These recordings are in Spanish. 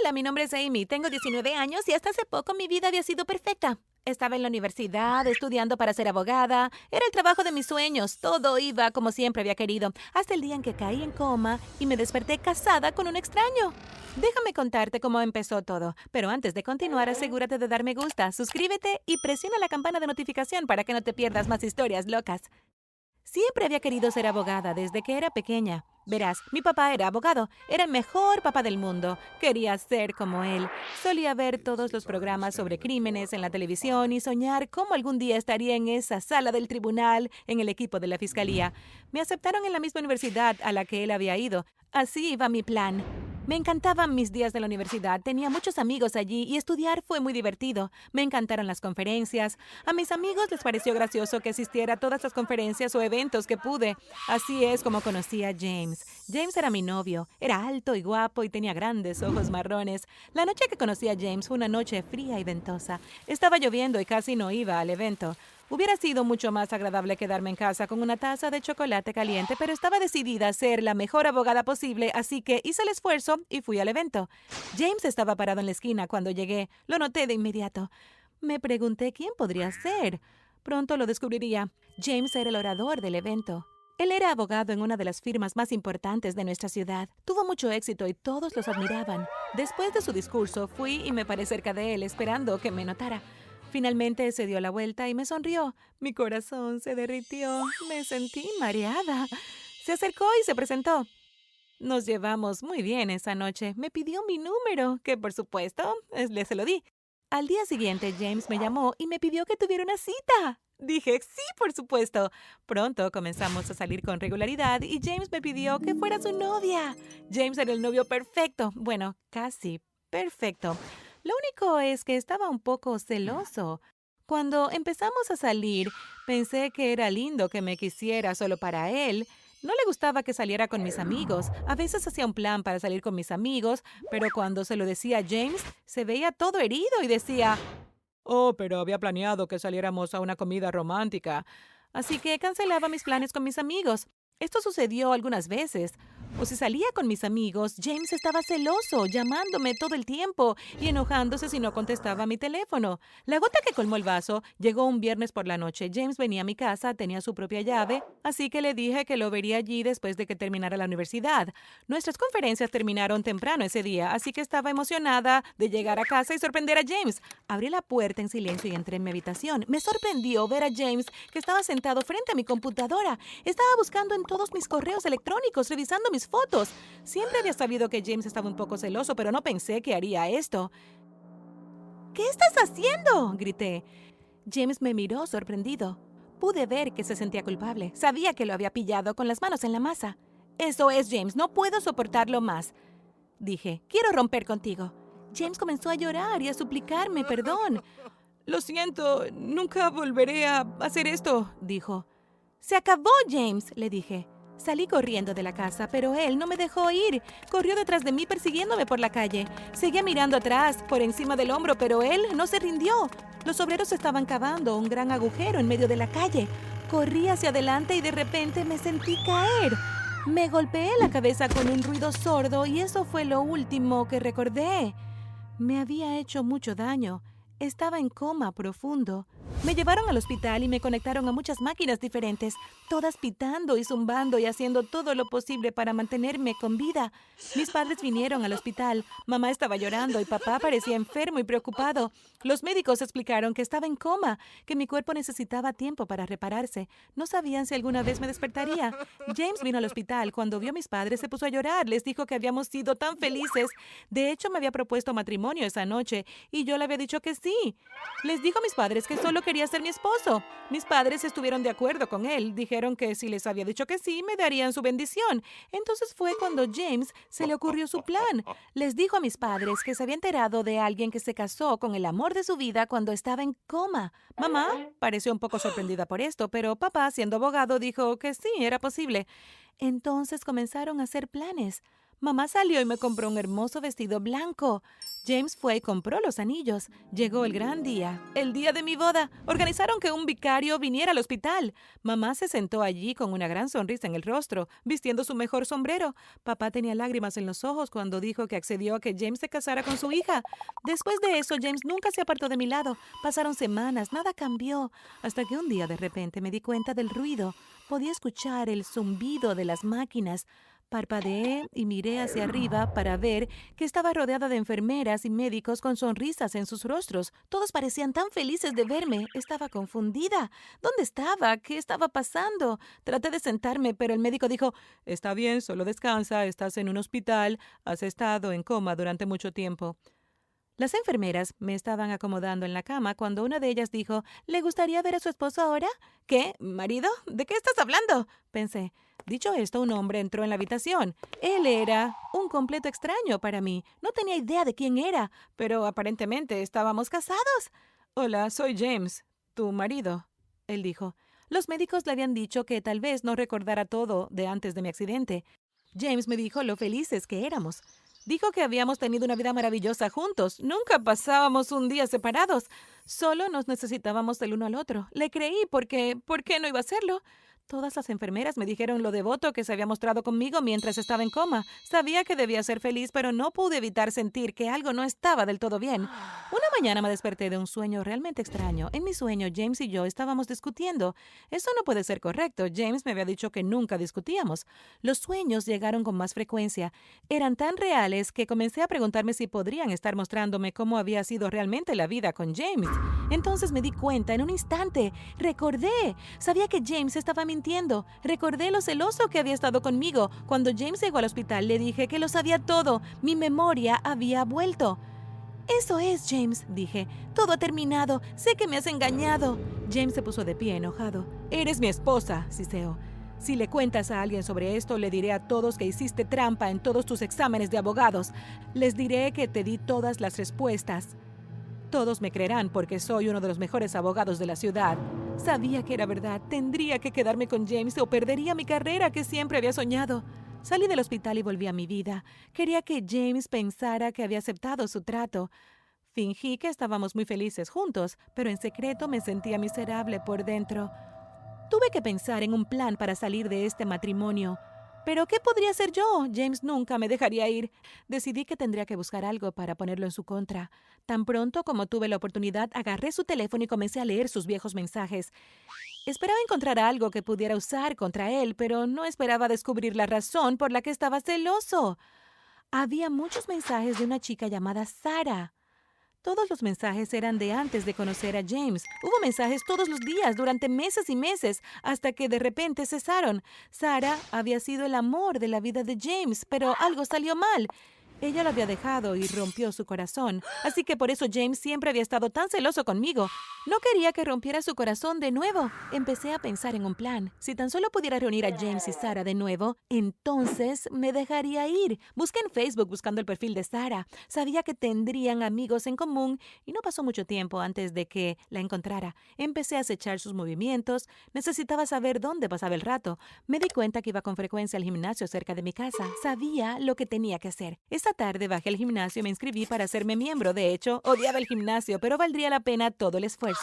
Hola, mi nombre es Amy, tengo 19 años y hasta hace poco mi vida había sido perfecta. Estaba en la universidad, estudiando para ser abogada. Era el trabajo de mis sueños. Todo iba como siempre había querido. Hasta el día en que caí en coma y me desperté casada con un extraño. Déjame contarte cómo empezó todo. Pero antes de continuar, asegúrate de dar me gusta, suscríbete y presiona la campana de notificación para que no te pierdas más historias locas. Siempre había querido ser abogada desde que era pequeña. Verás, mi papá era abogado, era el mejor papá del mundo. Quería ser como él. Solía ver todos los programas sobre crímenes en la televisión y soñar cómo algún día estaría en esa sala del tribunal, en el equipo de la fiscalía. Me aceptaron en la misma universidad a la que él había ido. Así iba mi plan. Me encantaban mis días de la universidad, tenía muchos amigos allí y estudiar fue muy divertido. Me encantaron las conferencias. A mis amigos les pareció gracioso que asistiera a todas las conferencias o eventos que pude. Así es como conocí a James. James era mi novio, era alto y guapo y tenía grandes ojos marrones. La noche que conocí a James fue una noche fría y ventosa. Estaba lloviendo y casi no iba al evento. Hubiera sido mucho más agradable quedarme en casa con una taza de chocolate caliente, pero estaba decidida a ser la mejor abogada posible, así que hice el esfuerzo y fui al evento. James estaba parado en la esquina cuando llegué. Lo noté de inmediato. Me pregunté quién podría ser. Pronto lo descubriría. James era el orador del evento. Él era abogado en una de las firmas más importantes de nuestra ciudad. Tuvo mucho éxito y todos los admiraban. Después de su discurso, fui y me paré cerca de él esperando que me notara. Finalmente se dio la vuelta y me sonrió. Mi corazón se derritió. Me sentí mareada. Se acercó y se presentó. Nos llevamos muy bien esa noche. Me pidió mi número, que por supuesto le se lo di. Al día siguiente James me llamó y me pidió que tuviera una cita. Dije, sí, por supuesto. Pronto comenzamos a salir con regularidad y James me pidió que fuera su novia. James era el novio perfecto. Bueno, casi perfecto. Lo único es que estaba un poco celoso. Cuando empezamos a salir, pensé que era lindo que me quisiera solo para él. No le gustaba que saliera con mis amigos. A veces hacía un plan para salir con mis amigos, pero cuando se lo decía a James, se veía todo herido y decía, Oh, pero había planeado que saliéramos a una comida romántica. Así que cancelaba mis planes con mis amigos. Esto sucedió algunas veces. O si salía con mis amigos, James estaba celoso, llamándome todo el tiempo y enojándose si no contestaba mi teléfono. La gota que colmó el vaso llegó un viernes por la noche. James venía a mi casa, tenía su propia llave, así que le dije que lo vería allí después de que terminara la universidad. Nuestras conferencias terminaron temprano ese día, así que estaba emocionada de llegar a casa y sorprender a James. Abrí la puerta en silencio y entré en mi habitación. Me sorprendió ver a James, que estaba sentado frente a mi computadora. Estaba buscando en todos mis correos electrónicos, revisando mis fotos. Siempre había sabido que James estaba un poco celoso, pero no pensé que haría esto. ¿Qué estás haciendo? grité. James me miró sorprendido. Pude ver que se sentía culpable. Sabía que lo había pillado con las manos en la masa. Eso es, James. No puedo soportarlo más. Dije, quiero romper contigo. James comenzó a llorar y a suplicarme perdón. Lo siento, nunca volveré a hacer esto, dijo. Se acabó, James, le dije. Salí corriendo de la casa, pero él no me dejó ir. Corrió detrás de mí persiguiéndome por la calle. Seguía mirando atrás, por encima del hombro, pero él no se rindió. Los obreros estaban cavando un gran agujero en medio de la calle. Corrí hacia adelante y de repente me sentí caer. Me golpeé la cabeza con un ruido sordo y eso fue lo último que recordé. Me había hecho mucho daño. Estaba en coma profundo. Me llevaron al hospital y me conectaron a muchas máquinas diferentes, todas pitando y zumbando y haciendo todo lo posible para mantenerme con vida. Mis padres vinieron al hospital. Mamá estaba llorando y papá parecía enfermo y preocupado. Los médicos explicaron que estaba en coma, que mi cuerpo necesitaba tiempo para repararse. No sabían si alguna vez me despertaría. James vino al hospital. Cuando vio a mis padres se puso a llorar. Les dijo que habíamos sido tan felices. De hecho, me había propuesto matrimonio esa noche y yo le había dicho que sí. Les dijo a mis padres que solo quería ser mi esposo. Mis padres estuvieron de acuerdo con él. Dijeron que si les había dicho que sí, me darían su bendición. Entonces fue cuando James se le ocurrió su plan. Les dijo a mis padres que se había enterado de alguien que se casó con el amor de su vida cuando estaba en coma. Mamá pareció un poco sorprendida por esto, pero papá, siendo abogado, dijo que sí, era posible. Entonces comenzaron a hacer planes. Mamá salió y me compró un hermoso vestido blanco. James fue y compró los anillos. Llegó el gran día, el día de mi boda. Organizaron que un vicario viniera al hospital. Mamá se sentó allí con una gran sonrisa en el rostro, vistiendo su mejor sombrero. Papá tenía lágrimas en los ojos cuando dijo que accedió a que James se casara con su hija. Después de eso, James nunca se apartó de mi lado. Pasaron semanas, nada cambió, hasta que un día de repente me di cuenta del ruido. Podía escuchar el zumbido de las máquinas. Parpadeé y miré hacia arriba para ver que estaba rodeada de enfermeras y médicos con sonrisas en sus rostros. Todos parecían tan felices de verme. Estaba confundida. ¿Dónde estaba? ¿Qué estaba pasando? Traté de sentarme, pero el médico dijo Está bien, solo descansa, estás en un hospital, has estado en coma durante mucho tiempo. Las enfermeras me estaban acomodando en la cama cuando una de ellas dijo ¿Le gustaría ver a su esposo ahora? ¿Qué? ¿Marido? ¿De qué estás hablando? Pensé. Dicho esto, un hombre entró en la habitación. Él era un completo extraño para mí. No tenía idea de quién era, pero aparentemente estábamos casados. Hola, soy James, tu marido, él dijo. Los médicos le habían dicho que tal vez no recordara todo de antes de mi accidente. James me dijo lo felices que éramos. Dijo que habíamos tenido una vida maravillosa juntos. Nunca pasábamos un día separados. Solo nos necesitábamos el uno al otro. Le creí porque... ¿Por qué no iba a hacerlo? Todas las enfermeras me dijeron lo devoto que se había mostrado conmigo mientras estaba en coma. Sabía que debía ser feliz, pero no pude evitar sentir que algo no estaba del todo bien. Una mañana me desperté de un sueño realmente extraño. En mi sueño, James y yo estábamos discutiendo. Eso no puede ser correcto. James me había dicho que nunca discutíamos. Los sueños llegaron con más frecuencia. Eran tan reales que comencé a preguntarme si podrían estar mostrándome cómo había sido realmente la vida con James. Entonces me di cuenta en un instante. Recordé. Sabía que James estaba mintiendo. Recordé lo celoso que había estado conmigo. Cuando James llegó al hospital le dije que lo sabía todo. Mi memoria había vuelto. Eso es, James, dije. Todo ha terminado. Sé que me has engañado. James se puso de pie enojado. Eres mi esposa, siseó. Si le cuentas a alguien sobre esto, le diré a todos que hiciste trampa en todos tus exámenes de abogados. Les diré que te di todas las respuestas. Todos me creerán porque soy uno de los mejores abogados de la ciudad. Sabía que era verdad. Tendría que quedarme con James o perdería mi carrera que siempre había soñado. Salí del hospital y volví a mi vida. Quería que James pensara que había aceptado su trato. Fingí que estábamos muy felices juntos, pero en secreto me sentía miserable por dentro. Tuve que pensar en un plan para salir de este matrimonio. Pero ¿qué podría hacer yo? James nunca me dejaría ir. Decidí que tendría que buscar algo para ponerlo en su contra. Tan pronto como tuve la oportunidad, agarré su teléfono y comencé a leer sus viejos mensajes. Esperaba encontrar algo que pudiera usar contra él, pero no esperaba descubrir la razón por la que estaba celoso. Había muchos mensajes de una chica llamada Sara. Todos los mensajes eran de antes de conocer a James. Hubo mensajes todos los días, durante meses y meses, hasta que de repente cesaron. Sara había sido el amor de la vida de James, pero algo salió mal. Ella lo había dejado y rompió su corazón, así que por eso James siempre había estado tan celoso conmigo. No quería que rompiera su corazón de nuevo. Empecé a pensar en un plan. Si tan solo pudiera reunir a James y Sara de nuevo, entonces me dejaría ir. Busqué en Facebook buscando el perfil de Sara. Sabía que tendrían amigos en común y no pasó mucho tiempo antes de que la encontrara. Empecé a acechar sus movimientos. Necesitaba saber dónde pasaba el rato. Me di cuenta que iba con frecuencia al gimnasio cerca de mi casa. Sabía lo que tenía que hacer. Esta tarde bajé al gimnasio y me inscribí para hacerme miembro. De hecho, odiaba el gimnasio, pero valdría la pena todo el esfuerzo.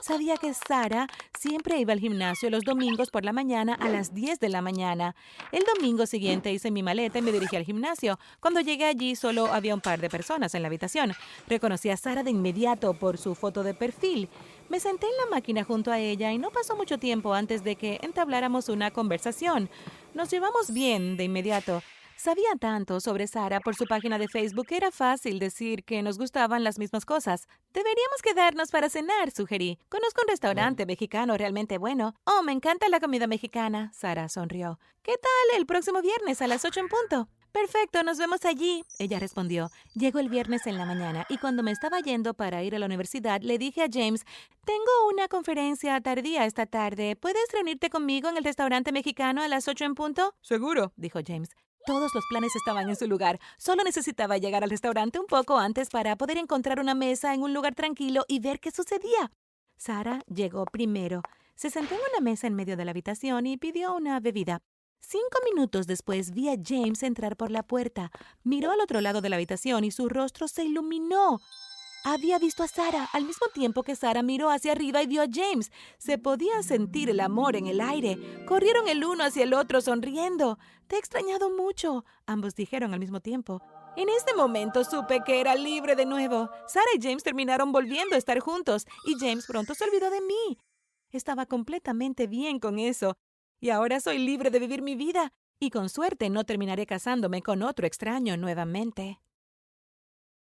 Sabía que Sara siempre iba al gimnasio los domingos por la mañana a las 10 de la mañana. El domingo siguiente hice mi maleta y me dirigí al gimnasio. Cuando llegué allí solo había un par de personas en la habitación. Reconocí a Sara de inmediato por su foto de perfil. Me senté en la máquina junto a ella y no pasó mucho tiempo antes de que entabláramos una conversación. Nos llevamos bien de inmediato. Sabía tanto sobre Sara por su página de Facebook que era fácil decir que nos gustaban las mismas cosas. Deberíamos quedarnos para cenar, sugerí. Conozco un restaurante mexicano realmente bueno. Oh, me encanta la comida mexicana. Sara sonrió. ¿Qué tal el próximo viernes a las ocho en punto? Perfecto, nos vemos allí. Ella respondió. Llegó el viernes en la mañana y cuando me estaba yendo para ir a la universidad, le dije a James, tengo una conferencia tardía esta tarde. ¿Puedes reunirte conmigo en el restaurante mexicano a las ocho en punto? Seguro, dijo James. Todos los planes estaban en su lugar. Solo necesitaba llegar al restaurante un poco antes para poder encontrar una mesa en un lugar tranquilo y ver qué sucedía. Sara llegó primero. Se sentó en una mesa en medio de la habitación y pidió una bebida. Cinco minutos después vi a James entrar por la puerta. Miró al otro lado de la habitación y su rostro se iluminó. Había visto a Sara al mismo tiempo que Sara miró hacia arriba y vio a James. Se podía sentir el amor en el aire. Corrieron el uno hacia el otro sonriendo. Te he extrañado mucho, ambos dijeron al mismo tiempo. En este momento supe que era libre de nuevo. Sara y James terminaron volviendo a estar juntos y James pronto se olvidó de mí. Estaba completamente bien con eso. Y ahora soy libre de vivir mi vida. Y con suerte no terminaré casándome con otro extraño nuevamente.